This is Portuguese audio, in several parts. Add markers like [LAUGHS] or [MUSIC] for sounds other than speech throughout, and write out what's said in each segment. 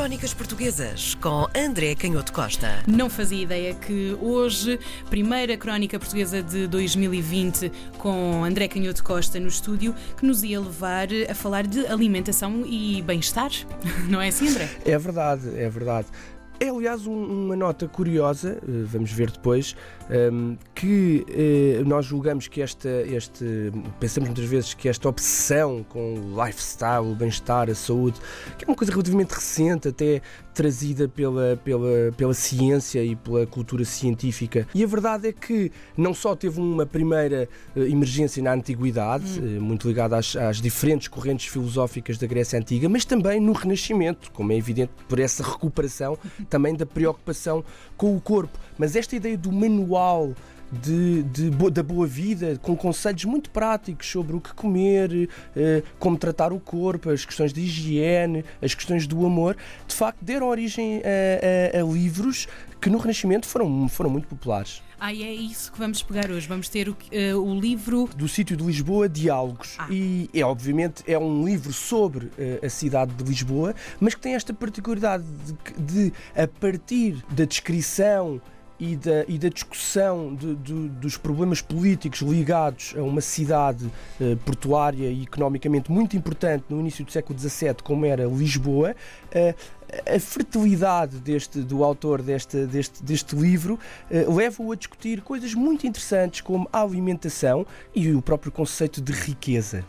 Crónicas Portuguesas com André Canhoto Costa. Não fazia ideia que hoje, primeira crónica portuguesa de 2020, com André Canhoto Costa no estúdio, que nos ia levar a falar de alimentação e bem-estar. [LAUGHS] Não é assim, André? É verdade, é verdade. É, aliás, um, uma nota curiosa, eh, vamos ver depois, um, ehm, que uh, nós julgamos que esta, este, pensamos muitas vezes que esta obsessão com o lifestyle, o bem-estar, a saúde, que é uma coisa relativamente recente, até trazida pela, pela, pela ciência e pela cultura científica. E a verdade é que não só teve uma primeira uh, emergência na antiguidade, hum. uh, muito ligada às, às diferentes correntes filosóficas da Grécia Antiga, mas também no Renascimento, como é evidente por essa recuperação [LAUGHS] também da preocupação com o corpo. Mas esta ideia do manual de, de, da boa vida, com conselhos muito práticos sobre o que comer, eh, como tratar o corpo, as questões de higiene, as questões do amor, de facto deram origem a, a, a livros que no Renascimento foram, foram muito populares. Ah, e é isso que vamos pegar hoje. Vamos ter o, uh, o livro. Do sítio de Lisboa, Diálogos. Ah. E é, obviamente, é um livro sobre uh, a cidade de Lisboa, mas que tem esta particularidade de, de a partir da descrição e da, e da discussão de, de, dos problemas políticos ligados a uma cidade eh, portuária e economicamente muito importante no início do século XVII, como era Lisboa, eh, a fertilidade deste, do autor deste, deste, deste livro eh, leva-o a discutir coisas muito interessantes como a alimentação e o próprio conceito de riqueza.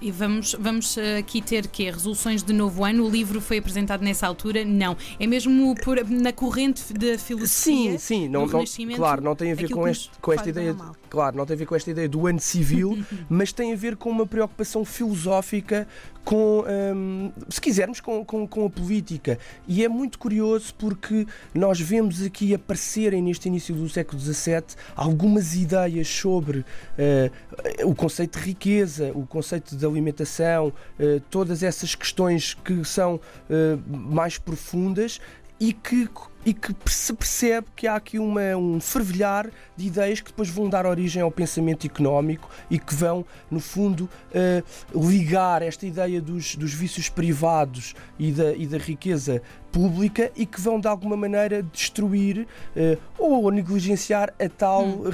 E vamos, vamos eh, aqui ter que resoluções de novo ano. O livro foi apresentado nessa altura? Não. É mesmo por, na corrente da filosofia. Sim, sim. Não, não, claro, não tem a ver com, este, com esta ideia. Claro, não tem a ver com esta ideia do ano civil, [LAUGHS] mas tem a ver com uma preocupação filosófica com, hum, se quisermos, com, com, com, a política. E é muito curioso porque nós vemos aqui aparecerem neste início do século XVII algumas ideias sobre uh, o conceito de riqueza, o conceito de alimentação, uh, todas essas questões que são uh, mais profundas e que e que se percebe que há aqui uma, um fervilhar de ideias que depois vão dar origem ao pensamento económico e que vão, no fundo, uh, ligar esta ideia dos, dos vícios privados e da, e da riqueza pública e que vão de alguma maneira destruir uh, ou negligenciar a tal, hum.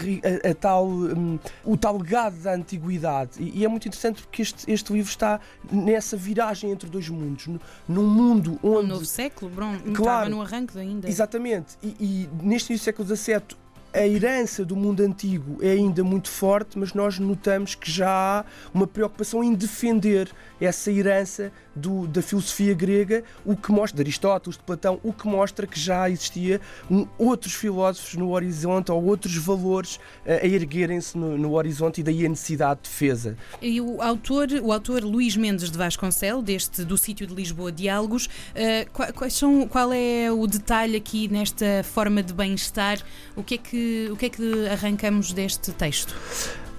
a, a, tal, um, o tal legado da antiguidade. E, e, é muito interessante porque este, este livro está nessa viragem entre dois mundos. Num mundo onde. Um novo século, Bron, claro, estava no arranque ainda. Exatamente. E, e neste início do século XVII a herança do mundo antigo é ainda muito forte, mas nós notamos que já há uma preocupação em defender essa herança do, da filosofia grega, o que mostra, de Aristóteles, de Platão, o que mostra que já existia um, outros filósofos no horizonte ou outros valores uh, a erguerem-se no, no, horizonte e daí a necessidade de defesa. E o autor, o autor Luís Mendes de Vasconcelos, deste do sítio de Lisboa Diálogos, uh, quais são, qual é o detalhe aqui nesta forma de bem-estar? O que é que o que é que arrancamos deste texto?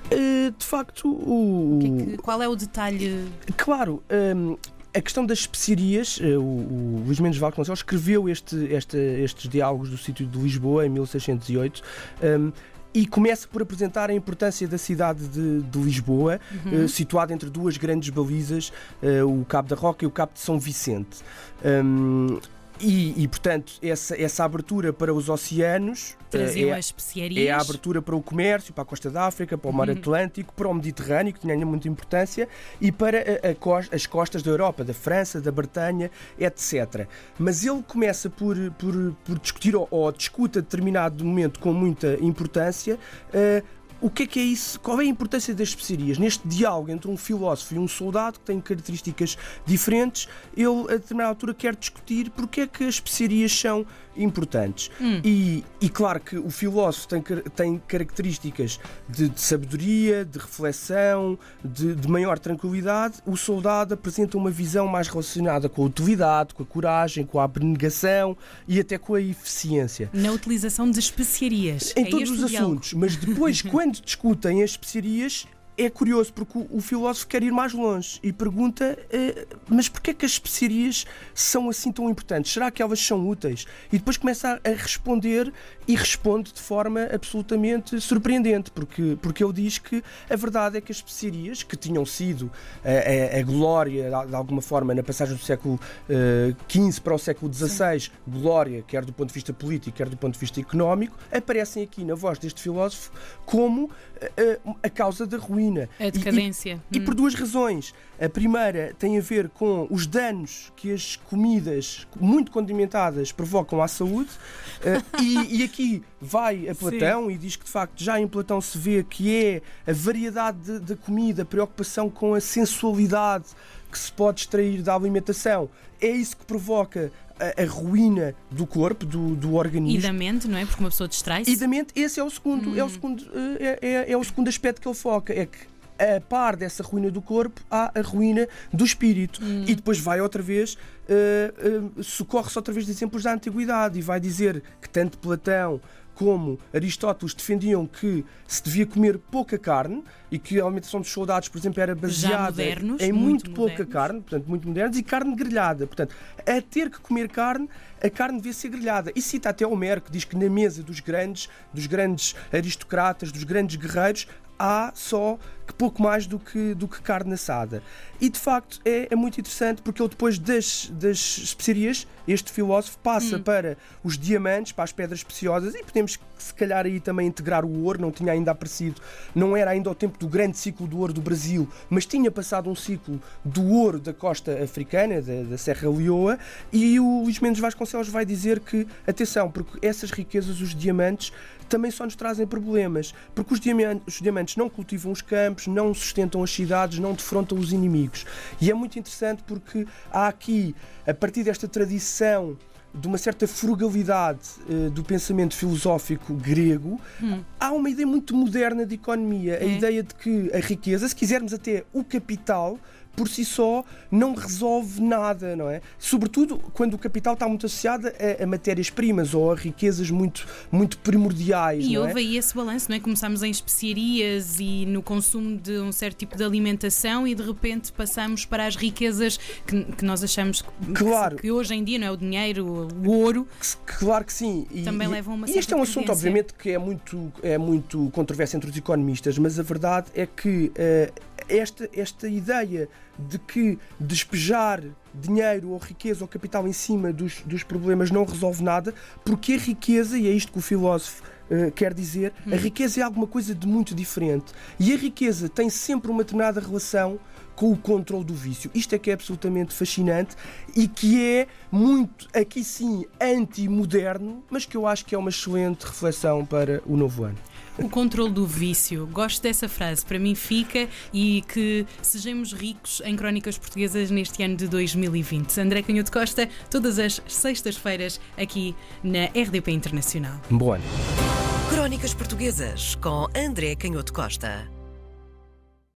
Uh, de facto, o. o que é que, qual é o detalhe? Claro. Um, ehm, a questão das especiarias, eh, o, o Luís Mendes Vasconcelos escreveu este, este, estes diálogos do sítio de Lisboa em 1608. Um, ehm, e começa por apresentar a importância da cidade de, de Lisboa, uhum. uh, situada entre duas grandes balizas, uh, o Cabo da Roca e o Cabo de São Vicente. Um, ehm, e, e, portanto, essa, essa abertura para os oceanos Traziam é, as especiarias. é a abertura para o comércio, para a costa da África, para o mar uhum. Atlântico, para o Mediterrâneo, que tinha muita importância, e para a, a, as costas da Europa, da França, da Bretanha, etc. Mas ele começa por, por, por discutir, ou, ou discute a determinado momento com muita importância, uh, o que é que é isso? Qual é a importância das especiarias? Neste diálogo entre um filósofo e um soldado que têm características diferentes, ele a determinada altura quer discutir porque é que as especiarias são importantes. Hum. E, e, claro que o filósofo tem, tem características de, de sabedoria, de reflexão, de, de, maior tranquilidade. O soldado apresenta uma visão mais relacionada com a utilidade, com a coragem, com a abnegação e até com a eficiência. Na utilização de especiarias. Em é todos os assuntos. Mas depois, [LAUGHS] quando discutem as especiarias, é curioso porque o, o, filósofo quer ir mais longe e pergunta: uh, mas porquê que as especiarias são assim tão importantes? Será que elas são úteis? E depois começa a, a responder e responde de forma absolutamente surpreendente, porque, porque ele diz que a verdade é que as especiarias, que tinham sido a, a, a glória de alguma forma na passagem do século XV uh, para o século XVI, glória, quer do ponto de vista político, quer do ponto de vista económico, aparecem aqui na voz deste filósofo como uh, a causa da ruína. A decadência. E, e, hum. e, por duas razões. A primeira tem a ver com os danos que as comidas muito condimentadas provocam à saúde, uh, [LAUGHS] e, e, aqui vai a Platão Sim. e diz que de facto já em Platão se vê que é a variedade da comida, a preocupação com a sensualidade que se pode extrair da alimentação. É isso que provoca a, a, ruína do corpo, do, do organismo. E da mente, não é? Porque uma pessoa distrai-se. E da mente, esse é o segundo, hum. é, o hum. segundo é, é, é, o segundo aspecto que ele foca. É que a par dessa ruína do corpo há a ruína do espírito. Hum. E depois vai outra vez, uh, uh, socorre-se outra vez de exemplos da antiguidade e vai dizer que tanto Platão como Aristóteles defendiam que se devia comer pouca carne e que a alimentação dos soldados, por exemplo, era baseada modernos, em muito, muito pouca carne, portanto, muito modernos, e carne grelhada. Portanto, a ter que comer carne, a carne devia ser grelhada. E cita até Homero, que diz que na mesa dos grandes, dos grandes aristocratas, dos grandes guerreiros, há só que pouco mais do que, do que carne assada. E de facto é, é muito interessante porque ele depois das, das especiarias, este filósofo passa hum. para os diamantes, para as pedras preciosas e podemos se calhar aí também integrar o ouro, não tinha ainda aparecido, não era ainda o tempo do grande ciclo do ouro do Brasil, mas tinha passado um ciclo do ouro da costa africana, da, da Serra Leoa, e o Luís Mendes Vasconcelos vai dizer que, atenção, porque essas riquezas, os diamantes, também só nos trazem problemas, porque os diamantes, os diamantes não cultivam os campos, não sustentam as cidades, não defrontam os inimigos. E é muito interessante porque há aqui, a partir desta tradição de uma certa frugalidade uh, do pensamento filosófico grego, hum. há uma ideia muito moderna de economia. É. A ideia de que a riqueza, se quisermos até o capital, por si só não resolve nada, não é? Sobretudo quando o capital está muito associado a, a matérias-primas ou a riquezas muito, muito primordiais. E é? houve é? aí esse balanço, não é? Começámos em especiarias e no consumo de um certo tipo de alimentação e de repente passamos para as riquezas que, que nós achamos que, claro. que, hoje em dia, não é? O dinheiro, o ouro. Claro que sim. E, também e, levam uma E este é um assunto, obviamente, que é muito, é muito controverso entre os economistas, mas a verdade é que uh, esta, esta ideia de que despejar dinheiro ou riqueza ou capital em cima dos, dos problemas não resolve nada, porque a riqueza, e é isto que o filósofo uh, quer dizer, a hum. riqueza é alguma coisa de muito diferente. E a riqueza tem sempre uma determinada relação com o controle do vício. Isto é que é absolutamente fascinante e que é muito, aqui sim, anti-moderno, mas que eu acho que é uma excelente reflexão para o novo ano. O controle do vício. Gosto dessa frase. Para mim fica e que sejamos ricos em crónicas portuguesas neste ano de 2020. André Canhoto Costa, todas as sextas-feiras aqui na RDP Internacional. Bom ano. Crónicas Portuguesas com André Canhoto Costa.